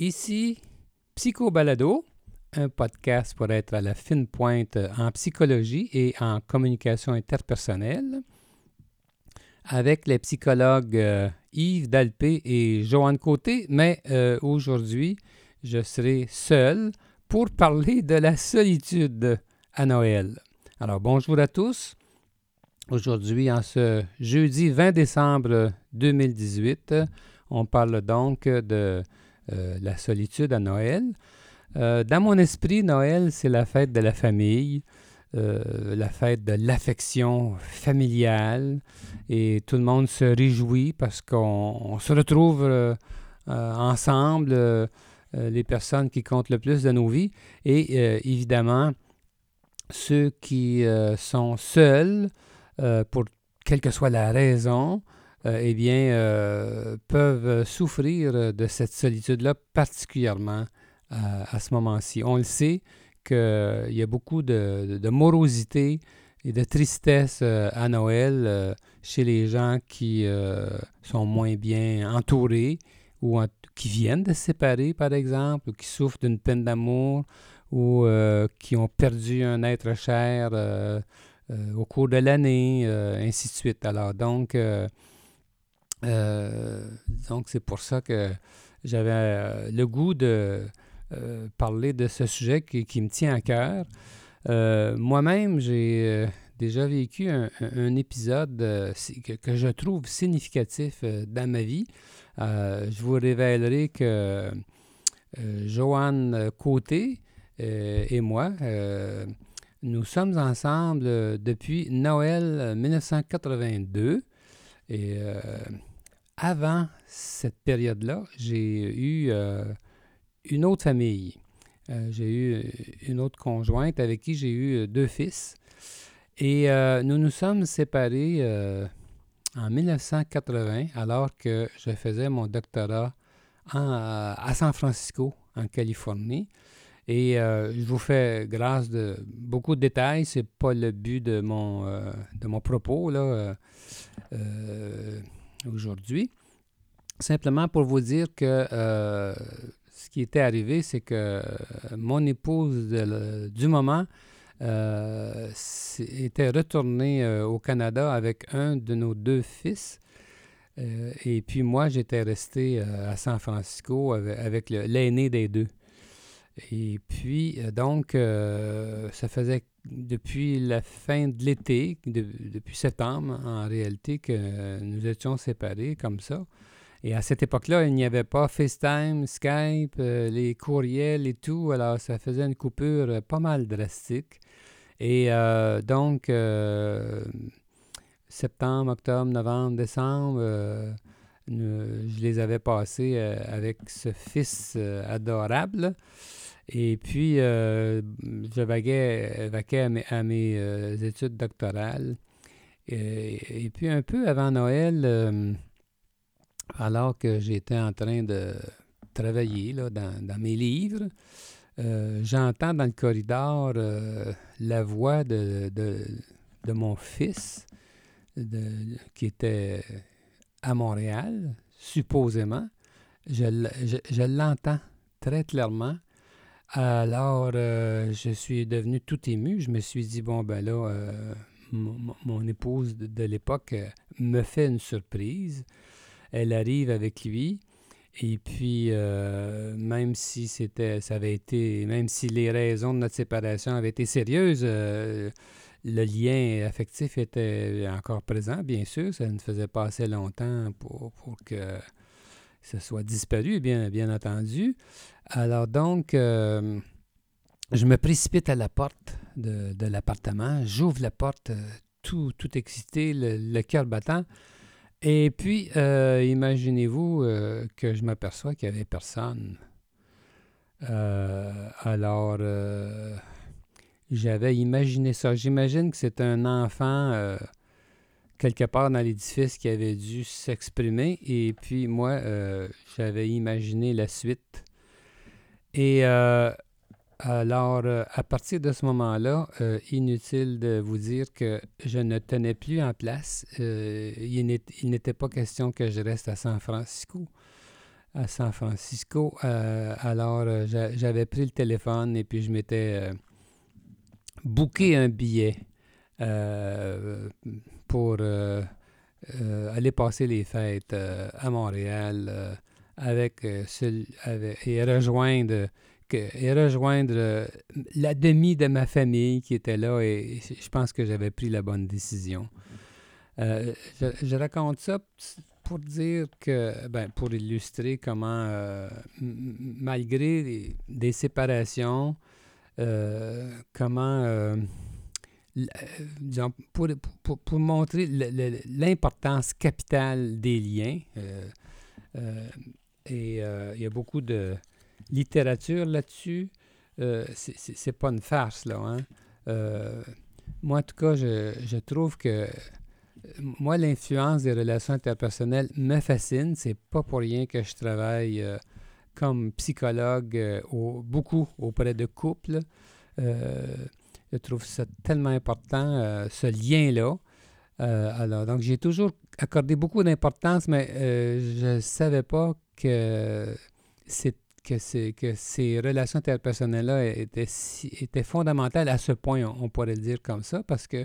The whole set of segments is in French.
Ici Psycho Balado, un podcast pour être à la fine pointe en psychologie et en communication interpersonnelle, avec les psychologues euh, Yves Dalpé et Joanne Côté, mais euh, aujourd'hui, je serai seul pour parler de la solitude à Noël. Alors bonjour à tous. Aujourd'hui, en ce jeudi 20 décembre 2018, on parle donc de euh, la solitude à Noël. Euh, dans mon esprit, Noël, c'est la fête de la famille, euh, la fête de l'affection familiale, et tout le monde se réjouit parce qu'on se retrouve ensemble, les personnes qui comptent le plus dans nos vies, et évidemment, ceux qui sont seuls, pour quelle que soit la raison, euh, eh bien, euh, peuvent souffrir de cette solitude-là, particulièrement à, ce moment-ci. On le sait qu'il y a beaucoup de, morosité et de tristesse euh, à Noël chez les gens qui sont moins bien entourés ou qui viennent de se séparer, par exemple, ou qui souffrent d'une peine d'amour ou qui ont perdu un être cher au cours de l'année, ainsi de suite. Alors, donc, euh, donc, c'est pour ça que j'avais euh, le goût de euh, parler de ce sujet qui, me tient à cœur. Moi-même, j'ai déjà vécu un, épisode que, je trouve significatif dans ma vie. je vous révélerai que Joanne Côté et moi, nous sommes ensemble depuis Noël 1982. Et avant cette période-là, j'ai eu euh, une autre famille. Euh, j'ai eu une autre conjointe avec qui j'ai eu deux fils. Et euh, nous nous sommes séparés en 1980 alors que je faisais mon doctorat à San Francisco, en Californie. Et je vous fais grâce de beaucoup de détails. Ce n'est pas le but de mon, propos. Aujourd'hui. Simplement pour vous dire que euh, ce qui était arrivé, c'est que euh, mon épouse du moment euh, était retournée au Canada avec un de nos deux fils. et puis moi, j'étais resté à San Francisco avec, l'aîné des deux. Et puis, donc, ça faisait depuis la fin de l'été, depuis septembre en réalité, que nous étions séparés comme ça. Et à cette époque-là, il n'y avait pas FaceTime, Skype, euh, les courriels et tout. Alors, ça faisait une coupure pas mal drastique. Et euh, donc, euh, septembre, octobre, novembre, décembre, je les avais passés avec ce fils adorable. Et puis, euh, je vaguais, à mes, euh, études doctorales. Et, puis, un peu avant Noël, euh, alors que j'étais en train de travailler dans, mes livres, j'entends dans le corridor la voix de, mon fils qui était à Montréal, supposément. je l'entends très clairement alors, euh, je suis devenu tout ému. Je me suis dit, bon, ben là, euh, mon, épouse de, l'époque euh, me fait une surprise. Elle arrive avec lui. Et puis, même si c'était, ça avait été, même si les raisons de notre séparation avaient été sérieuses, le lien affectif était encore présent, bien sûr. Ça ne faisait pas assez longtemps pour, pour que ça soit disparu, bien, bien entendu. Alors donc, euh, je me précipite à la porte de, l'appartement, j'ouvre la porte, euh, tout, tout excité, le, cœur battant. Et puis, euh, imaginez-vous que je m'aperçois qu'il n'y avait personne. alors, j'avais imaginé ça. J'imagine que c'est un enfant quelque part dans l'édifice qui avait dû s'exprimer. Et puis moi, j'avais imaginé la suite Et euh, alors, euh, à partir de ce moment-là, euh, inutile de vous dire que je ne tenais plus en place. il n'était pas question que je reste à San Francisco. À San Francisco. alors, j'avais pris le téléphone et puis je m'étais booké un billet pour aller passer les fêtes à Montréal avec, euh, et rejoindre, et rejoindre euh, la demi de ma famille qui était là et je pense que j'avais pris la bonne décision. Euh, je, raconte ça pour dire que, ben, pour illustrer comment, malgré des, séparations, comment, pour, pour, pour, montrer l'importance capitale des liens, et euh, il y a beaucoup de littérature là-dessus. Euh, c'est pas une farce, là. Hein? Euh, moi, en tout cas, je, trouve que moi, l'influence des relations interpersonnelles me fascine. C'est pas pour rien que je travaille comme psychologue au, beaucoup auprès de couples. je trouve ça tellement important, ce lien-là. alors, donc, j'ai toujours accordé beaucoup d'importance, mais je ne savais pas que, que, ces relations interpersonnelles-là étaient, fondamentales à ce point, on, pourrait le dire comme ça, parce que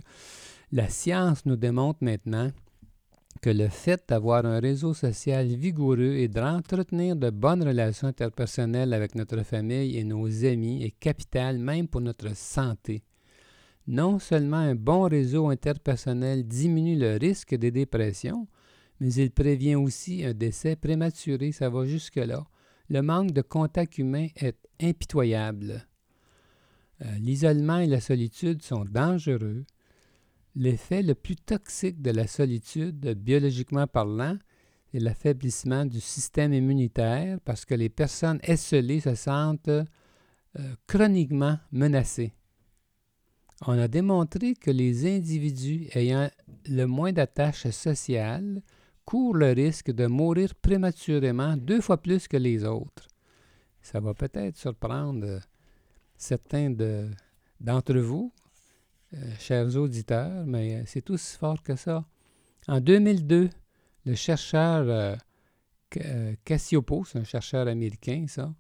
la science nous démontre maintenant que le fait d'avoir un réseau social vigoureux et d'entretenir de bonnes relations interpersonnelles avec notre famille et nos amis est capital même pour notre santé. Non seulement un bon réseau interpersonnel diminue le risque des dépressions, mais il prévient aussi un décès prématuré, ça va jusque-là. Le manque de contact humain est impitoyable. Euh, l'isolement et la solitude sont dangereux. L'effet le plus toxique de la solitude, biologiquement parlant, est l'affaiblissement du système immunitaire parce que les personnes esselées se sentent euh, chroniquement menacées. On a démontré que les individus ayant le moins d'attaches sociales courent le risque de mourir prématurément deux fois plus que les autres. Ça va peut-être surprendre euh, certains d'entre vous, euh, chers auditeurs, mais euh, c'est aussi fort que ça. En 2002, le chercheur Cassiopo, c'est un chercheur américain, ça,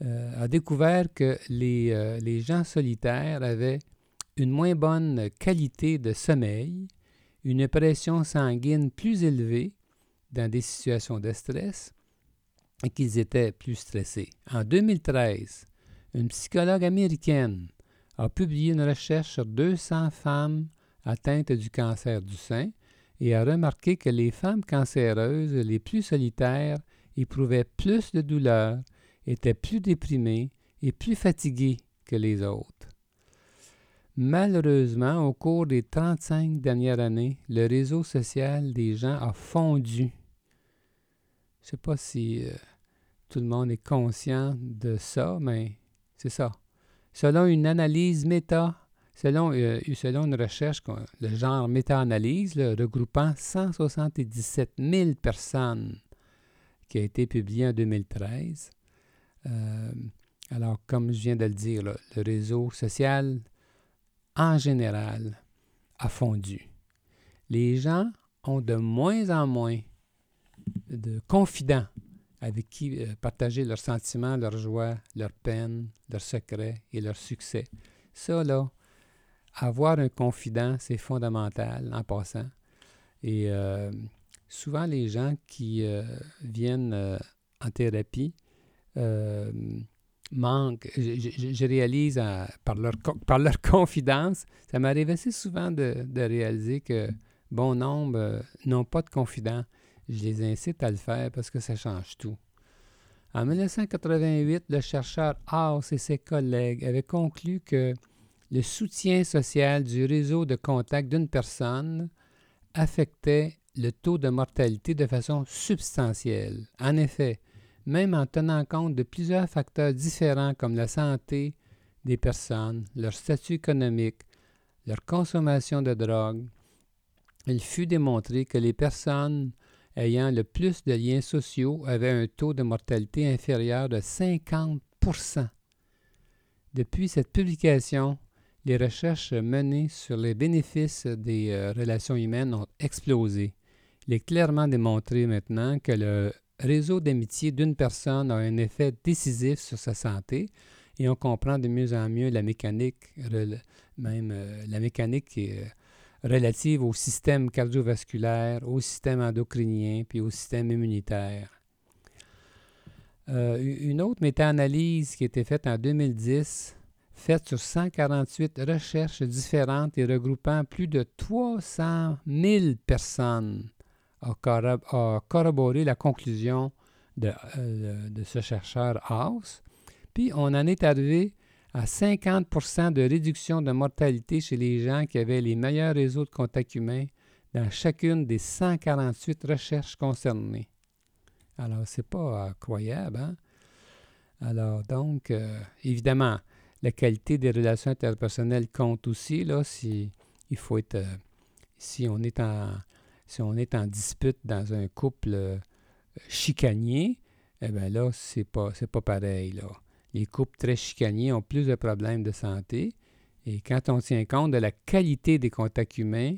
a découvert que les gens solitaires avaient une moins bonne qualité de sommeil, une pression sanguine plus élevée dans des situations de stress et qu'ils étaient plus stressés. En 2013, une psychologue américaine a publié une recherche sur 200 femmes atteintes du cancer du sein et a remarqué que les femmes cancéreuses les plus solitaires éprouvaient plus de douleur, étaient plus déprimées et plus fatiguées que les autres. Malheureusement, au cours des 35 dernières années, le réseau social des gens a fondu. Je ne sais pas si euh, tout le monde est conscient de ça, mais c'est ça. Selon une analyse méta, selon, euh, une recherche, le genre méta-analyse, regroupant 177 000 personnes, qui a été publiée en 2013. Euh, alors, comme je viens de le dire, le réseau social en général, a fondu. Les gens ont de moins en moins de confidents avec qui euh, partager leurs sentiments, leurs joies, leurs peines, leurs secrets et leurs succès. Ça, là, avoir un confident, c'est fondamental en passant. Et euh, souvent, les gens qui euh, viennent en thérapie manque, je, réalise par, leur, par leur confidence, ça m'arrive assez souvent de, réaliser que bon nombre euh, n'ont pas de confident. Je les incite à le faire parce que ça change tout. En 1988, le chercheur House et ses collègues avaient conclu que le soutien social du réseau de contact d'une personne affectait le taux de mortalité de façon substantielle. En effet, même en tenant compte de plusieurs facteurs différents comme la santé des personnes, leur statut économique, leur consommation de drogue, il fut démontré que les personnes ayant le plus de liens sociaux avaient un taux de mortalité inférieur de 50% Depuis cette publication, les recherches menées sur les bénéfices des euh, relations humaines ont explosé. Il est clairement démontré maintenant que le réseau d'amitié d'une personne a un effet décisif sur sa santé et on comprend de mieux en mieux la mécanique, même euh, la mécanique euh, relative au système cardiovasculaire, au système endocrinien puis au système immunitaire. une autre méta-analyse qui a été faite en 2010 faite sur 148 recherches différentes et regroupant plus de 300 000 personnes, a, corroboré la conclusion euh, de, ce chercheur House. Puis on en est arrivé à 50% de réduction de mortalité chez les gens qui avaient les meilleurs réseaux de contacts humains dans chacune des 148 recherches concernées. Alors, c'est pas incroyable, hein? Alors, donc, euh, évidemment, la qualité des relations interpersonnelles compte aussi. Là, si, il faut être, euh, si, on est en, si on est en dispute dans un couple euh, chicanier, eh bien là, c'est pas, c'est pas pareil. Là. Les couples très chicaniers ont plus de problèmes de santé. Et quand on tient compte de la qualité des contacts humains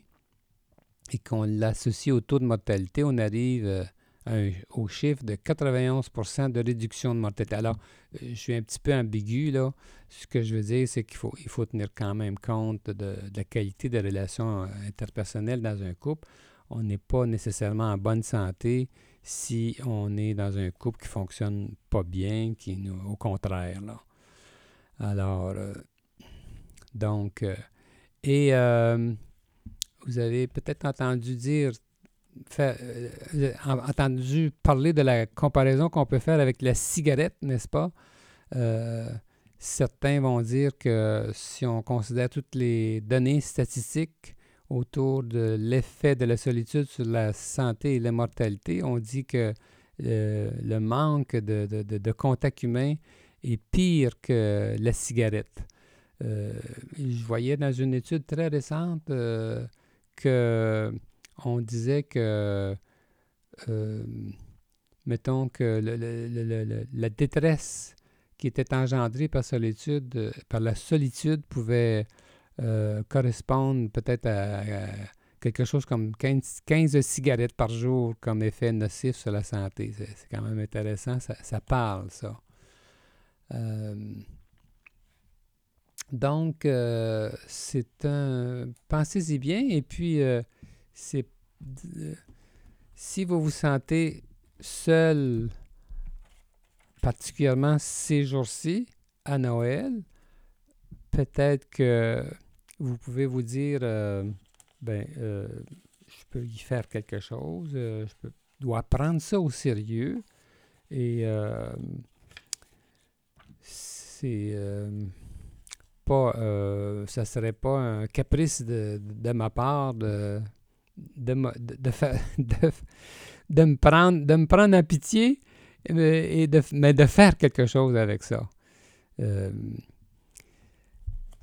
et qu'on l'associe au taux de mortalité, on arrive euh, au chiffre de 91% de réduction de mortalité. Alors, euh, je suis un petit peu ambigu, là. Ce que je veux dire, c'est qu'il faut, il faut tenir quand même compte de, la qualité des relations interpersonnelles dans un couple. On n'est pas nécessairement en bonne santé si on est dans un couple qui fonctionne pas bien, qui nous, au contraire, là. Alors, euh, donc, et vous avez peut-être entendu dire euh, entendu parler de la comparaison qu'on peut faire avec la cigarette, n'est-ce pas? Euh, certains vont dire que si on considère toutes les données statistiques autour de l'effet de la solitude sur la santé et la mortalité, on dit que euh, le manque de, contact humain est pire que la cigarette. je voyais dans une étude très récente que on disait que, euh, mettons que la détresse qui était engendrée par, solitude, par la solitude pouvait euh, correspondre peut-être à, quelque chose comme 15, cigarettes par jour comme effet nocif sur la santé. C'est quand même intéressant, ça, parle, ça. Euh, donc, c'est un... Pensez-y bien, et puis c'est si vous vous sentez seul, particulièrement ces jours-ci, à Noël, peut-être que vous pouvez vous dire, euh, ben, euh, je peux y faire quelque chose, euh, je peux, dois prendre ça au sérieux. Et c'est pas, ça serait pas un caprice de, ma part de de, me, de, me prendre, de me prendre en pitié, et de, mais de faire quelque chose avec ça.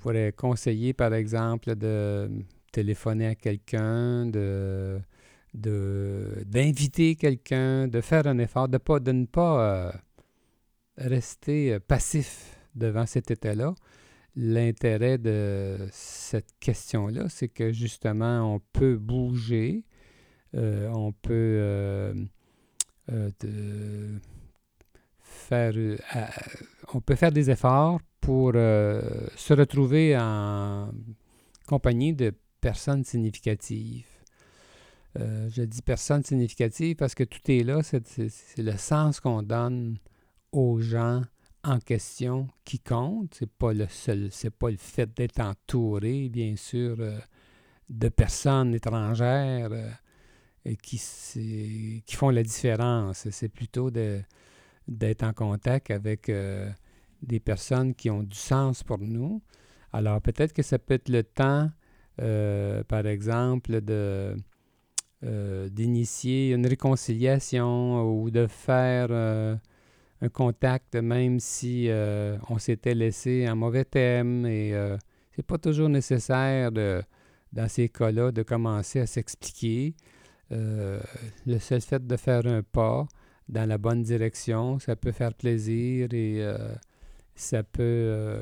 Euh, pourrais conseiller, par exemple, de téléphoner à quelqu'un, de d'inviter quelqu'un, de faire un effort, de, pas, de ne pas euh, rester passif devant cet état-là, L'intérêt de cette question-là, c'est que justement, on peut bouger, euh, on peut euh, euh, faire, on peut faire des efforts pour se retrouver en compagnie de personnes significatives. je dis personnes significatives parce que tout est là, c'est le sens qu'on donne aux gens en question qui compte. C'est pas le seul, c'est pas le fait d'être entouré, bien sûr, euh, de personnes étrangères euh, qui, font la différence. C'est plutôt d'être en contact avec euh, des personnes qui ont du sens pour nous. Alors peut-être que ça peut être le temps, par exemple, de d'initier une réconciliation ou de faire un contact, même si euh, on s'était laissé un mauvais thème. Et euh, c'est pas toujours nécessaire, de, dans ces cas-là, de commencer à s'expliquer. Euh, le seul fait de faire un pas dans la bonne direction, ça peut faire plaisir et ça peut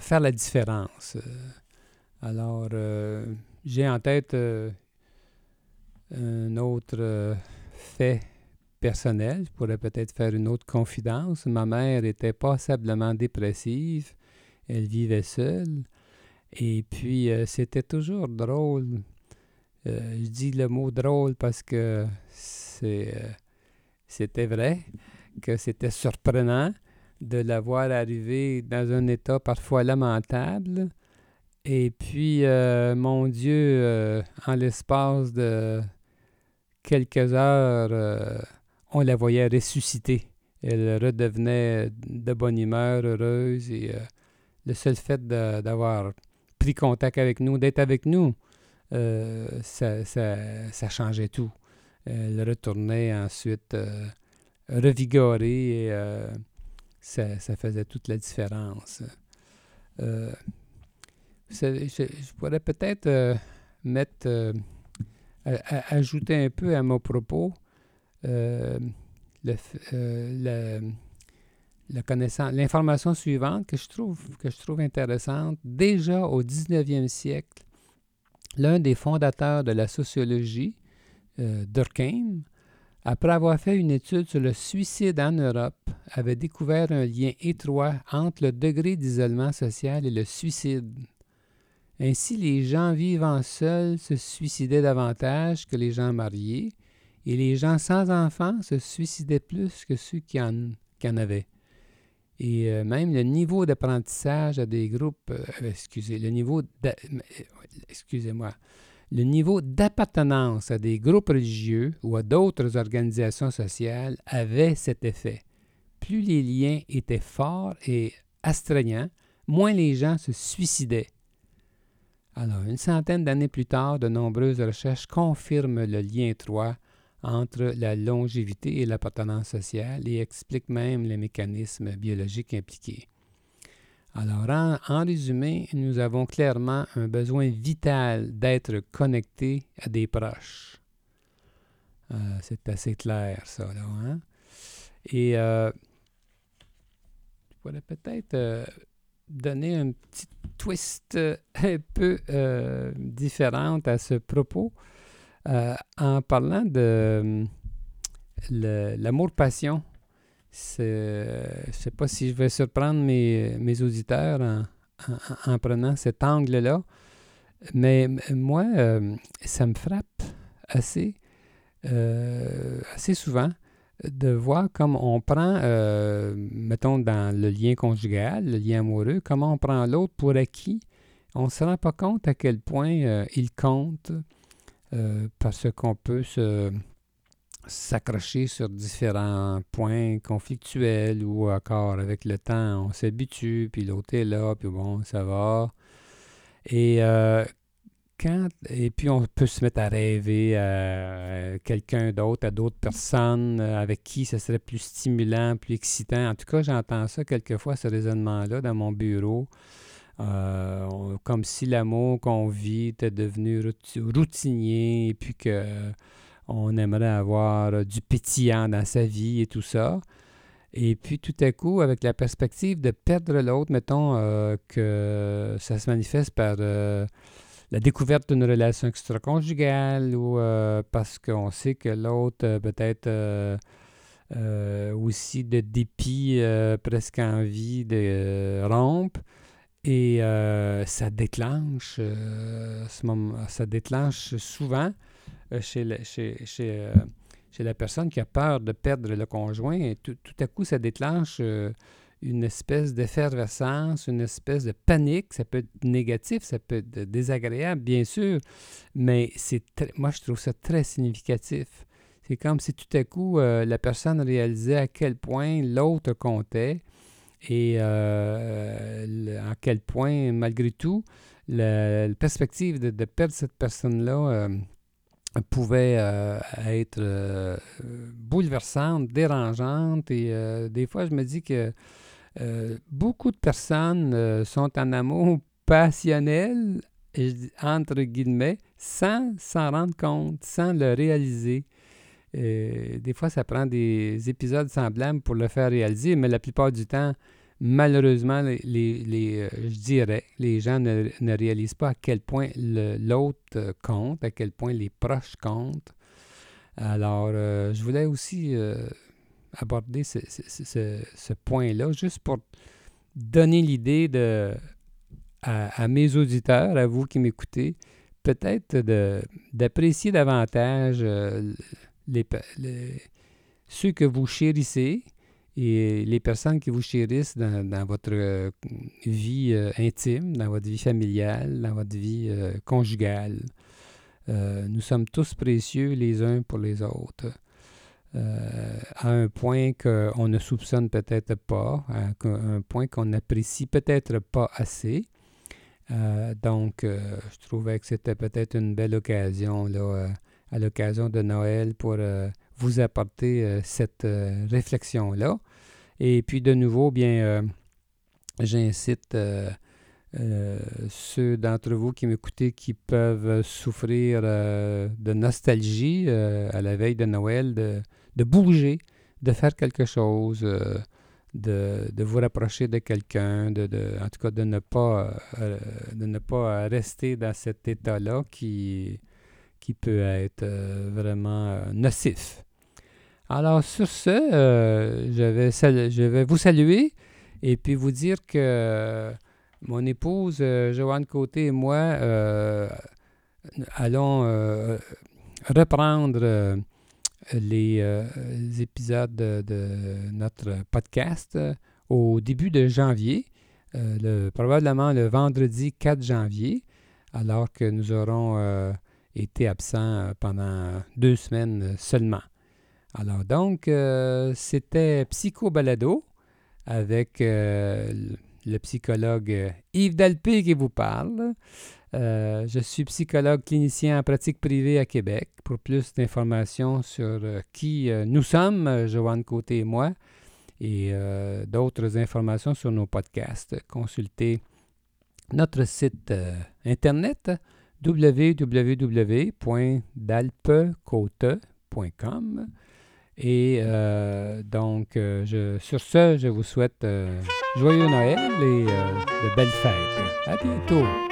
faire la différence. Alors, j'ai en tête un autre fait personnel. Je pourrais peut-être faire une autre confidence. Ma mère était passablement dépressive. Elle vivait seule. Et puis, euh, c'était toujours drôle. Euh, je dis le mot drôle parce que c'est, euh, c'était vrai, que c'était surprenant de la voir arriver dans un état parfois lamentable. Et puis, mon Dieu, en l'espace de quelques heures, on la voyait ressusciter. Elle redevenait de bonne humeur, heureuse. Et le seul fait d'avoir pris contact avec nous, d'être avec nous, euh, ça, changeait tout. Elle retournait ensuite euh, revigorée et euh, ça, faisait toute la différence. Je, pourrais peut-être mettre, ajouter un peu à mon propos le l'information suivante que je, trouve, que je trouve intéressante. Déjà au 19e siècle, l'un des fondateurs de la sociologie, euh, Durkheim, après avoir fait une étude sur le suicide en Europe, avait découvert un lien étroit entre le degré d'isolement social et le suicide. Ainsi, les gens vivant seuls se suicidaient davantage que les gens mariés, et les gens sans enfants se suicidaient plus que ceux qui en, avaient. Et euh, même le niveau d'apprentissage à des groupes, euh, excusez, le niveau, excusez-moi, le niveau d'appartenance à des groupes religieux ou à d'autres organisations sociales avait cet effet. Plus les liens étaient forts et astreignants, moins les gens se suicidaient. Alors, une centaine d'années plus tard, de nombreuses recherches confirment le lien étroit entre la longévité et l'appartenance sociale et explique même les mécanismes biologiques impliqués. Alors, en, résumé, nous avons clairement un besoin vital d'être connectés à des proches. Euh, c'est assez clair, ça, là. Hein? Et euh, je pourrais peut-être euh, donner un petit twist un peu différent à ce propos. Euh, en parlant de l'amour-passion, je ne sais pas si je vais surprendre mes, mes auditeurs en, prenant cet angle-là, mais moi, euh, ça me frappe assez, euh, assez souvent de voir comme on prend, mettons, dans le lien conjugal, le lien amoureux, comment on prend l'autre pour acquis. On ne se rend pas compte à quel point il compte, euh, parce qu'on peut se s'accrocher sur différents points conflictuels ou encore avec le temps, on s'habitue, puis l'autre est là, puis bon, ça va. Et, euh, quand, puis on peut se mettre à rêver à quelqu'un d'autre, à d'autres personnes euh, avec qui ce serait plus stimulant, plus excitant. En tout cas, j'entends ça quelquefois, ce raisonnement-là, dans mon bureau. Euh, comme si l'amour qu'on vit était devenu routinier et puis que on aimerait avoir du pétillant dans sa vie et tout ça. Et puis tout à coup, avec la perspective de perdre l'autre, mettons euh, que ça se manifeste par euh, la découverte d'une relation extra-conjugale ou parce qu'on sait que l'autre peut-être aussi de dépit, presque envie de rompre. Et euh, ça déclenche, euh, ça déclenche souvent euh, chez, chez, la personne qui a peur de perdre le conjoint. Et tout, à coup, ça déclenche une espèce d'effervescence, une espèce de panique. Ça peut être négatif, ça peut être désagréable, bien sûr, mais c'est moi, je trouve ça très significatif. C'est comme si tout à coup, la personne réalisait à quel point l'autre comptait et euh, à quel point, malgré tout, la, perspective de, perdre cette personne-là euh, pouvait euh, être bouleversante, dérangeante. Et des fois, je me dis que beaucoup de personnes sont en amour passionnel, entre guillemets, sans s'en rendre compte, sans le réaliser. des fois, ça prend des épisodes semblables pour le faire réaliser, mais la plupart du temps, malheureusement, les, je dirais, les gens ne, réalisent pas à quel point l'autre compte, à quel point les proches comptent. Alors, je voulais aussi aborder ce, ce point-là, juste pour donner l'idée de à, mes auditeurs, à vous qui m'écoutez, peut-être d'apprécier davantage euh, les, ceux que vous chérissez et les personnes qui vous chérissent dans, votre euh, vie euh, intime, dans votre vie familiale, dans votre vie conjugale. nous sommes tous précieux les uns pour les autres. à un point qu'on ne soupçonne peut-être pas, à un point qu'on n'apprécie peut-être pas assez. Euh, donc, euh, je trouvais que c'était peut-être une belle occasion, là, euh, à l'occasion de Noël, pour vous apporter cette réflexion-là. Et puis, de nouveau, bien, j'incite ceux d'entre vous qui m'écoutez qui peuvent souffrir de nostalgie à la veille de Noël, de, de bouger, de faire quelque chose de, vous rapprocher de quelqu'un, de, en tout cas de ne pas, euh, de ne pas rester dans cet état-là qui, qui peut être euh, vraiment euh, nocif. Alors sur ce, je, vais je vais vous saluer et puis vous dire que mon épouse Joanne Côté et moi allons reprendre les, euh, épisodes de, notre podcast euh, au début de janvier, euh, probablement le vendredi 4 janvier, alors que nous aurons été absents pendant deux semaines seulement. Alors donc, c'était Psycho Balado avec le psychologue Yves Dalpé qui vous parle. Euh, je suis psychologue clinicien en pratique privée à Québec. Pour plus d'informations sur euh, qui euh, nous sommes, Joanne Côté et moi, et d'autres informations sur nos podcasts, consultez notre site internet www.dalpecote.com. Et donc, je, sur ce, je vous souhaite joyeux Noël et de belles fêtes. À bientôt!